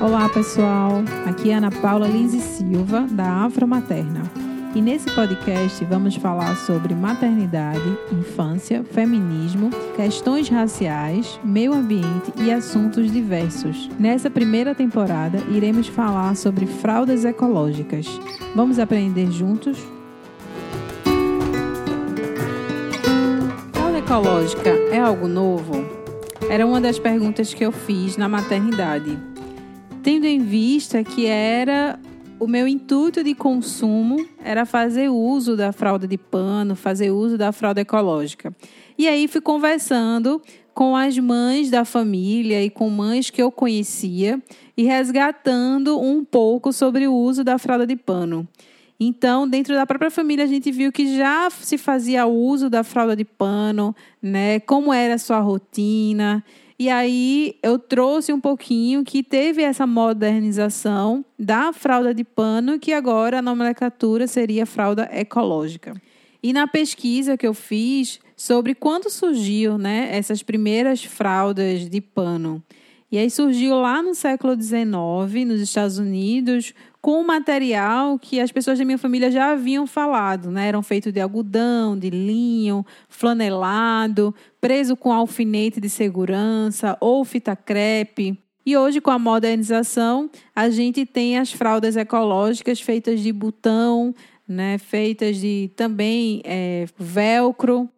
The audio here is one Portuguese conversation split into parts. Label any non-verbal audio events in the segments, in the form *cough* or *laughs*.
Olá, pessoal. Aqui é Ana Paula Lins Silva, da Afromaterna. E nesse podcast vamos falar sobre maternidade, infância, feminismo, questões raciais, meio ambiente e assuntos diversos. Nessa primeira temporada, iremos falar sobre fraldas ecológicas. Vamos aprender juntos? Fralda ecológica é algo novo? Era uma das perguntas que eu fiz na maternidade tendo em vista que era o meu intuito de consumo era fazer uso da fralda de pano, fazer uso da fralda ecológica. E aí fui conversando com as mães da família e com mães que eu conhecia e resgatando um pouco sobre o uso da fralda de pano. Então, dentro da própria família, a gente viu que já se fazia uso da fralda de pano, né? Como era a sua rotina. E aí eu trouxe um pouquinho que teve essa modernização da fralda de pano, que agora a nomenclatura seria fralda ecológica. E na pesquisa que eu fiz sobre quando surgiu, né, essas primeiras fraldas de pano. E aí surgiu lá no século XIX, nos Estados Unidos, com um material que as pessoas da minha família já haviam falado, né? Eram feitos de algodão, de linho, flanelado, preso com alfinete de segurança ou fita crepe. E hoje, com a modernização, a gente tem as fraldas ecológicas feitas de botão, né? Feitas de também é, velcro.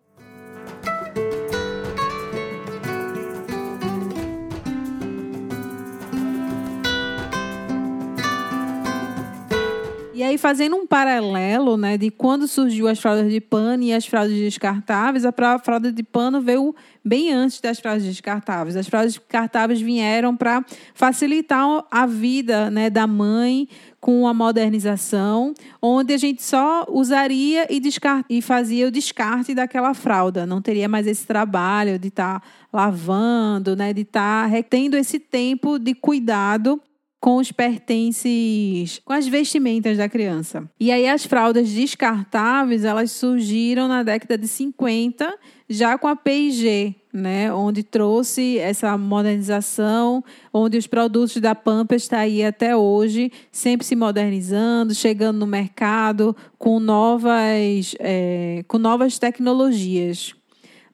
E aí, fazendo um paralelo, né, de quando surgiu as fraldas de pano e as fraldas descartáveis, a fralda de pano veio bem antes das fraldas descartáveis. As fraldas descartáveis vieram para facilitar a vida, né, da mãe com a modernização, onde a gente só usaria e, e fazia o descarte daquela fralda. Não teria mais esse trabalho de estar tá lavando, né, de estar tá tendo esse tempo de cuidado com os pertences, com as vestimentas da criança. E aí as fraldas descartáveis, elas surgiram na década de 50, já com a P&G, né, onde trouxe essa modernização, onde os produtos da Pampers está aí até hoje, sempre se modernizando, chegando no mercado com novas, é, com novas tecnologias.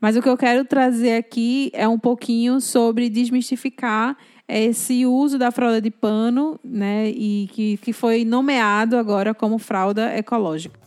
Mas o que eu quero trazer aqui é um pouquinho sobre desmistificar esse uso da fralda de pano, né, e que, que foi nomeado agora como fralda ecológica.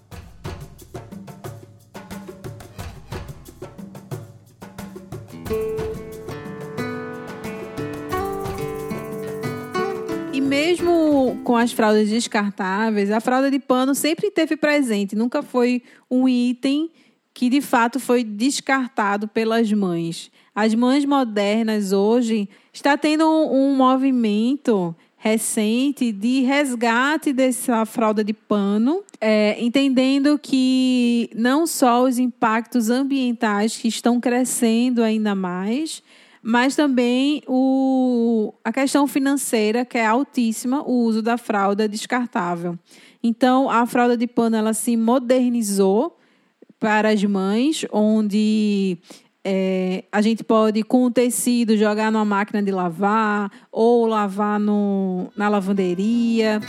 E mesmo com as fraldas descartáveis, a fralda de pano sempre esteve presente, nunca foi um item que de fato foi descartado pelas mães. As mães modernas hoje está tendo um, movimento recente de resgate dessa fralda de pano, é, entendendo que não só os impactos ambientais que estão crescendo ainda mais, mas também o, a questão financeira, que é altíssima, o uso da fralda descartável. Então, a fralda de pano ela se modernizou para as mães, onde é, a gente pode, com o tecido, jogar numa máquina de lavar ou lavar no, na lavanderia.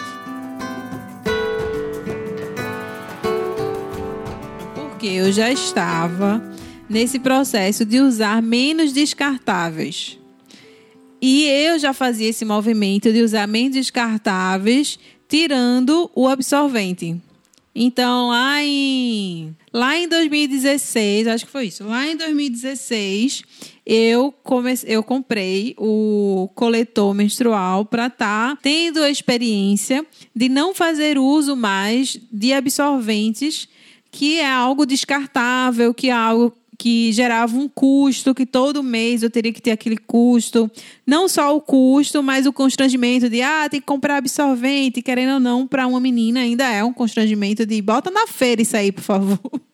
Porque eu já estava nesse processo de usar menos descartáveis. E eu já fazia esse movimento de usar menos descartáveis, tirando o absorvente. Então, lá em, lá em 2016, acho que foi isso, lá em 2016, eu, comecei, eu comprei o coletor menstrual para estar tá tendo a experiência de não fazer uso mais de absorventes, que é algo descartável, que é algo que gerava um custo, que todo mês eu teria que ter aquele custo. Não só o custo, mas o constrangimento de, ah, tem que comprar absorvente, querendo ou não, para uma menina ainda é um constrangimento de, bota na feira isso aí, por favor. *laughs*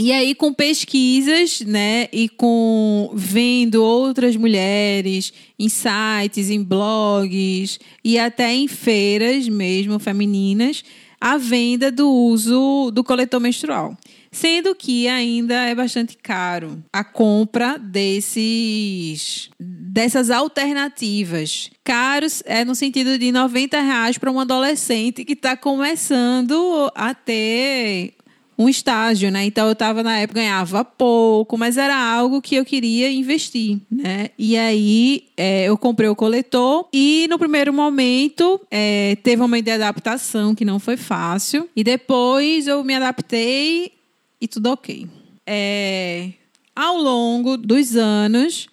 E aí, com pesquisas, né, e com vendo outras mulheres em sites, em blogs e até em feiras mesmo femininas, a venda do uso do coletor menstrual. Sendo que ainda é bastante caro a compra desses dessas alternativas. Caros é no sentido de 90 reais para um adolescente que está começando a ter um estágio, né? Então eu estava na época ganhava pouco, mas era algo que eu queria investir, né? E aí é, eu comprei o coletor e no primeiro momento é, teve uma ideia de adaptação que não foi fácil e depois eu me adaptei e tudo ok. É, ao longo dos anos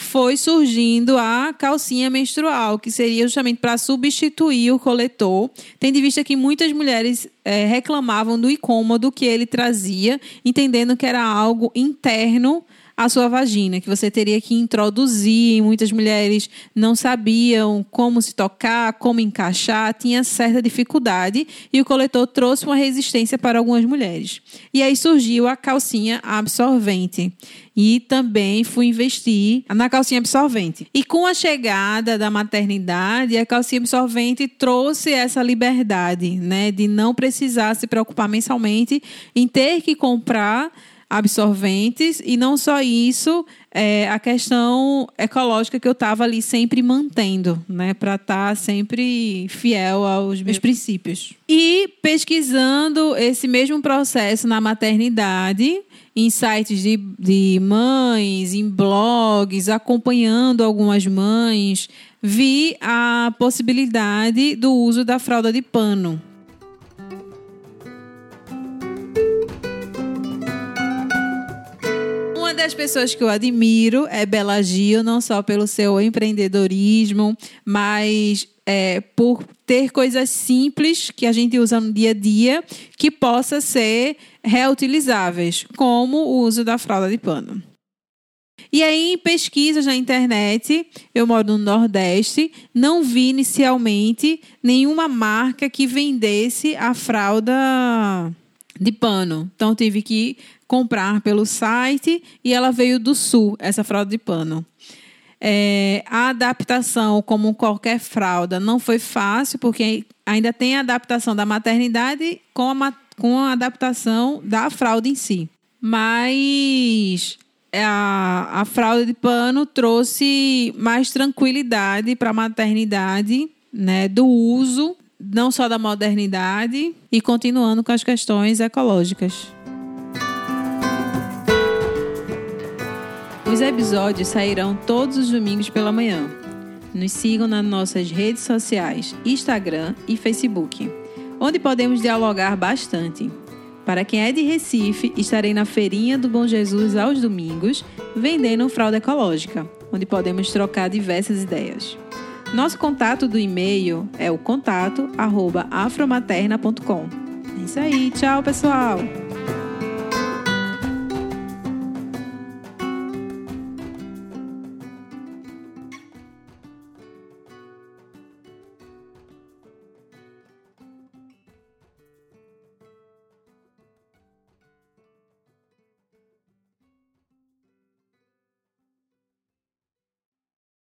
foi surgindo a calcinha menstrual, que seria justamente para substituir o coletor, tendo em vista que muitas mulheres é, reclamavam do incômodo que ele trazia, entendendo que era algo interno a sua vagina, que você teria que introduzir. Muitas mulheres não sabiam como se tocar, como encaixar, tinha certa dificuldade e o coletor trouxe uma resistência para algumas mulheres. E aí surgiu a calcinha absorvente. E também fui investir na calcinha absorvente. E com a chegada da maternidade, a calcinha absorvente trouxe essa liberdade, né, de não precisar se preocupar mensalmente em ter que comprar absorventes e não só isso, é, a questão ecológica que eu estava ali sempre mantendo, né, para estar tá sempre fiel aos meus princípios. E pesquisando esse mesmo processo na maternidade, em sites de, de mães, em blogs, acompanhando algumas mães, vi a possibilidade do uso da fralda de pano. Das pessoas que eu admiro é Bela Gil, não só pelo seu empreendedorismo, mas é, por ter coisas simples que a gente usa no dia a dia que possa ser reutilizáveis, como o uso da fralda de pano. E aí, em pesquisas na internet, eu moro no Nordeste, não vi inicialmente nenhuma marca que vendesse a fralda de pano. Então, tive que comprar pelo site e ela veio do sul, essa fralda de pano. É, a adaptação, como qualquer fralda, não foi fácil, porque ainda tem a adaptação da maternidade com a, com a adaptação da fralda em si. Mas a, a fralda de pano trouxe mais tranquilidade para a maternidade, né, do uso, não só da modernidade, e continuando com as questões ecológicas. Os episódios sairão todos os domingos pela manhã. Nos sigam nas nossas redes sociais, Instagram e Facebook, onde podemos dialogar bastante. Para quem é de Recife, estarei na Feirinha do Bom Jesus aos domingos, vendendo fralda ecológica, onde podemos trocar diversas ideias. Nosso contato do e-mail é o contato@afromaterna.com. É isso aí, tchau pessoal.